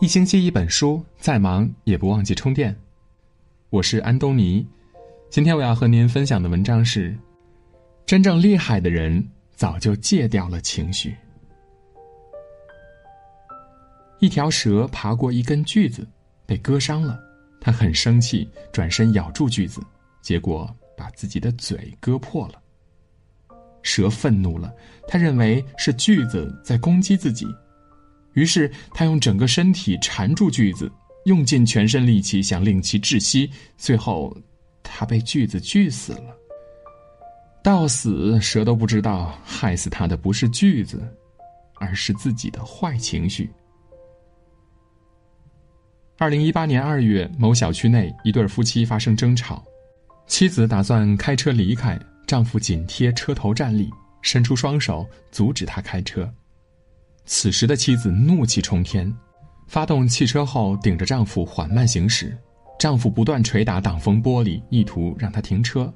一星期一本书，再忙也不忘记充电。我是安东尼，今天我要和您分享的文章是：真正厉害的人早就戒掉了情绪。一条蛇爬过一根锯子，被割伤了，他很生气，转身咬住锯子，结果把自己的嘴割破了。蛇愤怒了，他认为是锯子在攻击自己。于是他用整个身体缠住锯子，用尽全身力气想令其窒息。最后，他被锯子锯死了。到死，蛇都不知道害死他的不是锯子，而是自己的坏情绪。二零一八年二月，某小区内一对夫妻发生争吵，妻子打算开车离开，丈夫紧贴车头站立，伸出双手阻止他开车。此时的妻子怒气冲天，发动汽车后顶着丈夫缓慢行驶，丈夫不断捶打挡风玻璃，意图让他停车。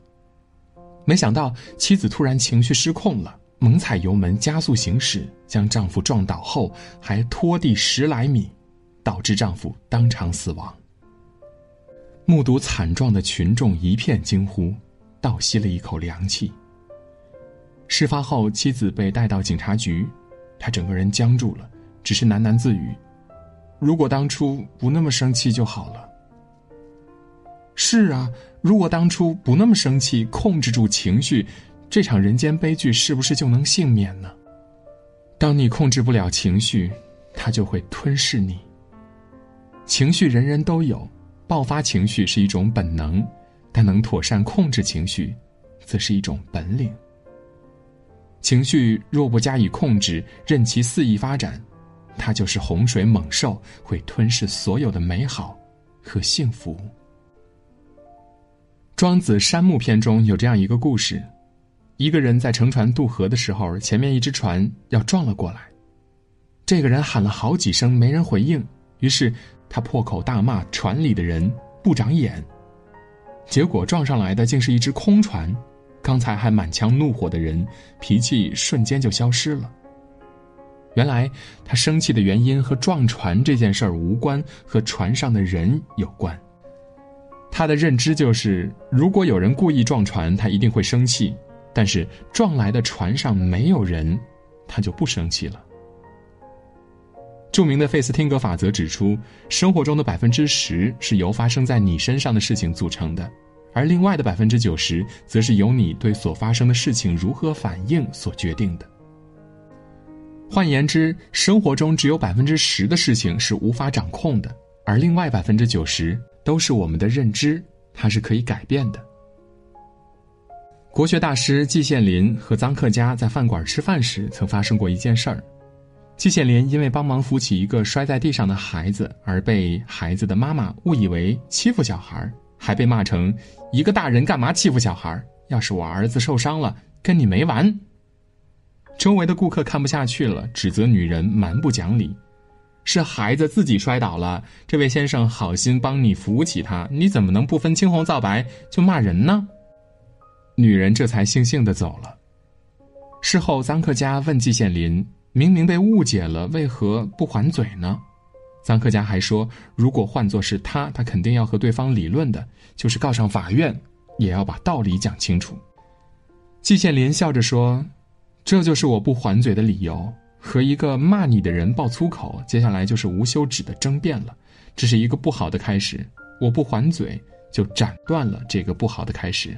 没想到妻子突然情绪失控了，猛踩油门加速行驶，将丈夫撞倒后还拖地十来米，导致丈夫当场死亡。目睹惨状的群众一片惊呼，倒吸了一口凉气。事发后，妻子被带到警察局。他整个人僵住了，只是喃喃自语：“如果当初不那么生气就好了。”是啊，如果当初不那么生气，控制住情绪，这场人间悲剧是不是就能幸免呢？当你控制不了情绪，它就会吞噬你。情绪人人都有，爆发情绪是一种本能，但能妥善控制情绪，则是一种本领。情绪若不加以控制，任其肆意发展，它就是洪水猛兽，会吞噬所有的美好和幸福。庄子《山木》篇中有这样一个故事：一个人在乘船渡河的时候，前面一只船要撞了过来，这个人喊了好几声，没人回应，于是他破口大骂船里的人不长眼，结果撞上来的竟是一只空船。刚才还满腔怒火的人，脾气瞬间就消失了。原来他生气的原因和撞船这件事儿无关，和船上的人有关。他的认知就是，如果有人故意撞船，他一定会生气；但是撞来的船上没有人，他就不生气了。著名的费斯汀格法则指出，生活中的百分之十是由发生在你身上的事情组成的。而另外的百分之九十，则是由你对所发生的事情如何反应所决定的。换言之，生活中只有百分之十的事情是无法掌控的，而另外百分之九十都是我们的认知，它是可以改变的。国学大师季羡林和臧克家在饭馆吃饭时，曾发生过一件事儿。季羡林因为帮忙扶起一个摔在地上的孩子，而被孩子的妈妈误以为欺负小孩还被骂成一个大人干嘛欺负小孩要是我儿子受伤了，跟你没完。周围的顾客看不下去了，指责女人蛮不讲理。是孩子自己摔倒了，这位先生好心帮你扶起他，你怎么能不分青红皂白就骂人呢？女人这才悻悻的走了。事后，臧克家问季羡林：“明明被误解了，为何不还嘴呢？”臧克家还说，如果换作是他，他肯定要和对方理论的，就是告上法院，也要把道理讲清楚。季羡林笑着说：“这就是我不还嘴的理由。和一个骂你的人爆粗口，接下来就是无休止的争辩了，这是一个不好的开始。我不还嘴，就斩断了这个不好的开始。”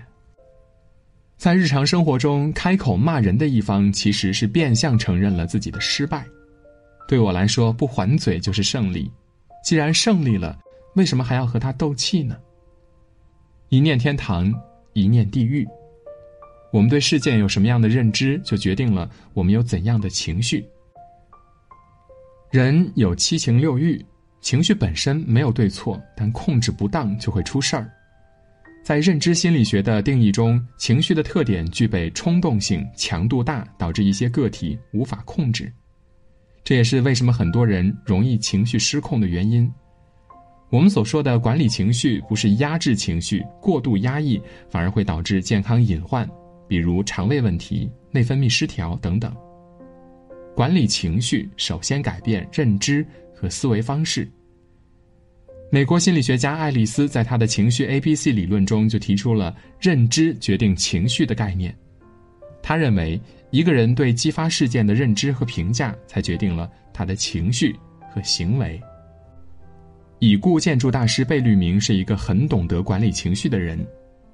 在日常生活中，开口骂人的一方，其实是变相承认了自己的失败。对我来说，不还嘴就是胜利。既然胜利了，为什么还要和他斗气呢？一念天堂，一念地狱。我们对事件有什么样的认知，就决定了我们有怎样的情绪。人有七情六欲，情绪本身没有对错，但控制不当就会出事儿。在认知心理学的定义中，情绪的特点具备冲动性、强度大，导致一些个体无法控制。这也是为什么很多人容易情绪失控的原因。我们所说的管理情绪，不是压制情绪，过度压抑反而会导致健康隐患，比如肠胃问题、内分泌失调等等。管理情绪首先改变认知和思维方式。美国心理学家爱丽丝在她的情绪 A B C 理论中就提出了“认知决定情绪”的概念。他认为，一个人对激发事件的认知和评价，才决定了他的情绪和行为。已故建筑大师贝聿铭是一个很懂得管理情绪的人，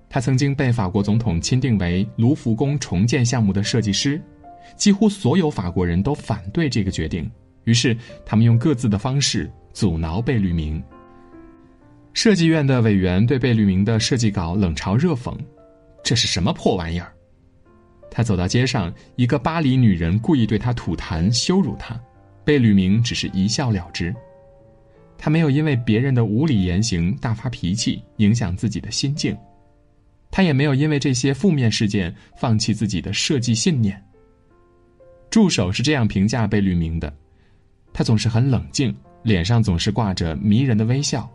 他曾经被法国总统钦定为卢浮宫重建项目的设计师。几乎所有法国人都反对这个决定，于是他们用各自的方式阻挠贝聿铭。设计院的委员对贝聿铭的设计稿冷嘲热讽：“这是什么破玩意儿？”他走到街上，一个巴黎女人故意对他吐痰羞辱他，贝聿铭只是一笑了之。他没有因为别人的无理言行大发脾气，影响自己的心境；他也没有因为这些负面事件放弃自己的设计信念。助手是这样评价贝聿铭的：他总是很冷静，脸上总是挂着迷人的微笑。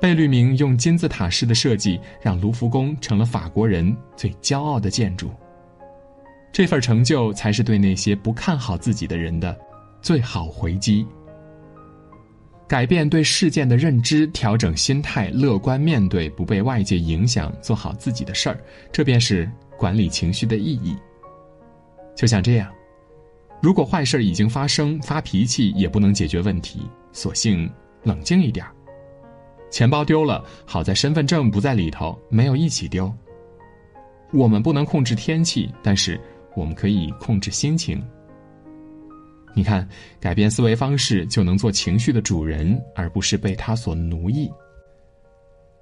贝聿铭用金字塔式的设计，让卢浮宫成了法国人最骄傲的建筑。这份成就，才是对那些不看好自己的人的最好回击。改变对事件的认知，调整心态，乐观面对，不被外界影响，做好自己的事儿，这便是管理情绪的意义。就像这样，如果坏事已经发生，发脾气也不能解决问题，索性冷静一点儿。钱包丢了，好在身份证不在里头，没有一起丢。我们不能控制天气，但是我们可以控制心情。你看，改变思维方式就能做情绪的主人，而不是被他所奴役。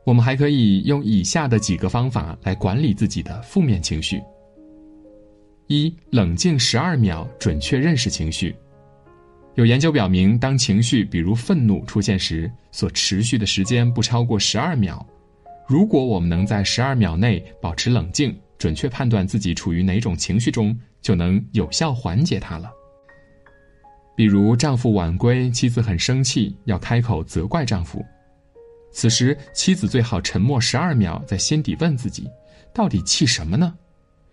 我们还可以用以下的几个方法来管理自己的负面情绪。一冷静十二秒，准确认识情绪。有研究表明，当情绪比如愤怒出现时，所持续的时间不超过十二秒。如果我们能在十二秒内保持冷静，准确判断自己处于哪种情绪中，就能有效缓解它了。比如，丈夫晚归，妻子很生气，要开口责怪丈夫。此时，妻子最好沉默十二秒，在心底问自己：到底气什么呢？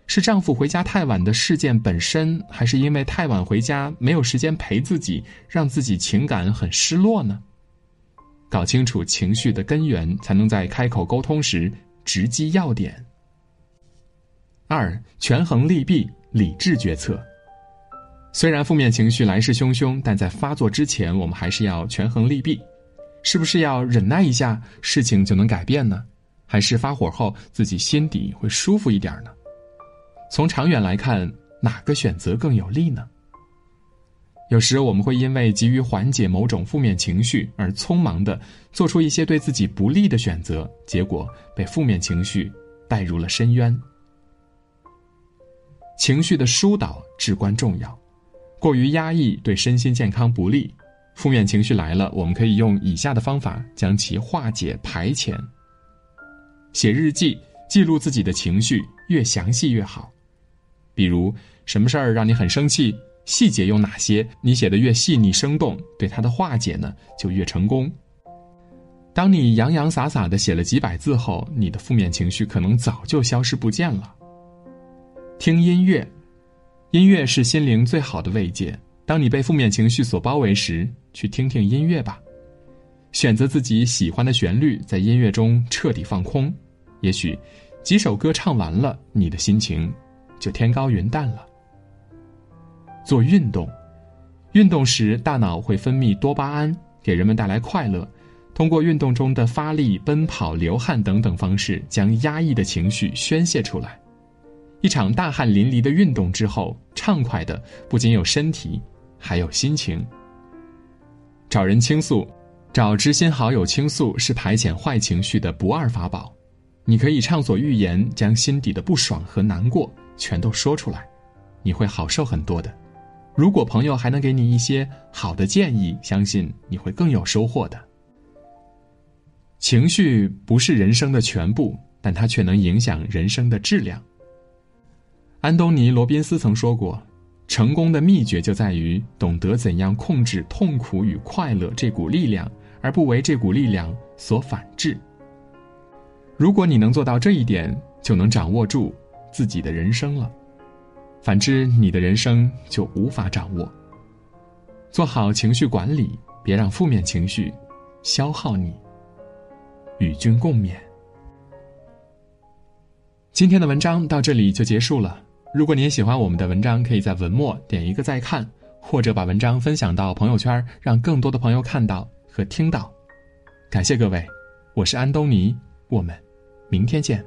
是丈夫回家太晚的事件本身，还是因为太晚回家没有时间陪自己，让自己情感很失落呢？搞清楚情绪的根源，才能在开口沟通时直击要点。二，权衡利弊，理智决策。虽然负面情绪来势汹汹，但在发作之前，我们还是要权衡利弊。是不是要忍耐一下，事情就能改变呢？还是发火后自己心底会舒服一点呢？从长远来看，哪个选择更有利呢？有时我们会因为急于缓解某种负面情绪而匆忙的做出一些对自己不利的选择，结果被负面情绪带入了深渊。情绪的疏导至关重要，过于压抑对身心健康不利。负面情绪来了，我们可以用以下的方法将其化解排遣：写日记，记录自己的情绪，越详细越好。比如什么事儿让你很生气？细节有哪些？你写的越细腻生动，对它的化解呢就越成功。当你洋洋洒洒的写了几百字后，你的负面情绪可能早就消失不见了。听音乐，音乐是心灵最好的慰藉。当你被负面情绪所包围时，去听听音乐吧。选择自己喜欢的旋律，在音乐中彻底放空。也许几首歌唱完了，你的心情。就天高云淡了。做运动，运动时大脑会分泌多巴胺，给人们带来快乐。通过运动中的发力、奔跑、流汗等等方式，将压抑的情绪宣泄出来。一场大汗淋漓的运动之后，畅快的不仅有身体，还有心情。找人倾诉，找知心好友倾诉是排遣坏情绪的不二法宝。你可以畅所欲言，将心底的不爽和难过。全都说出来，你会好受很多的。如果朋友还能给你一些好的建议，相信你会更有收获的。情绪不是人生的全部，但它却能影响人生的质量。安东尼·罗宾斯曾说过：“成功的秘诀就在于懂得怎样控制痛苦与快乐这股力量，而不为这股力量所反制。”如果你能做到这一点，就能掌握住。自己的人生了。反之，你的人生就无法掌握。做好情绪管理，别让负面情绪消耗你。与君共勉。今天的文章到这里就结束了。如果您喜欢我们的文章，可以在文末点一个再看，或者把文章分享到朋友圈，让更多的朋友看到和听到。感谢各位，我是安东尼，我们明天见。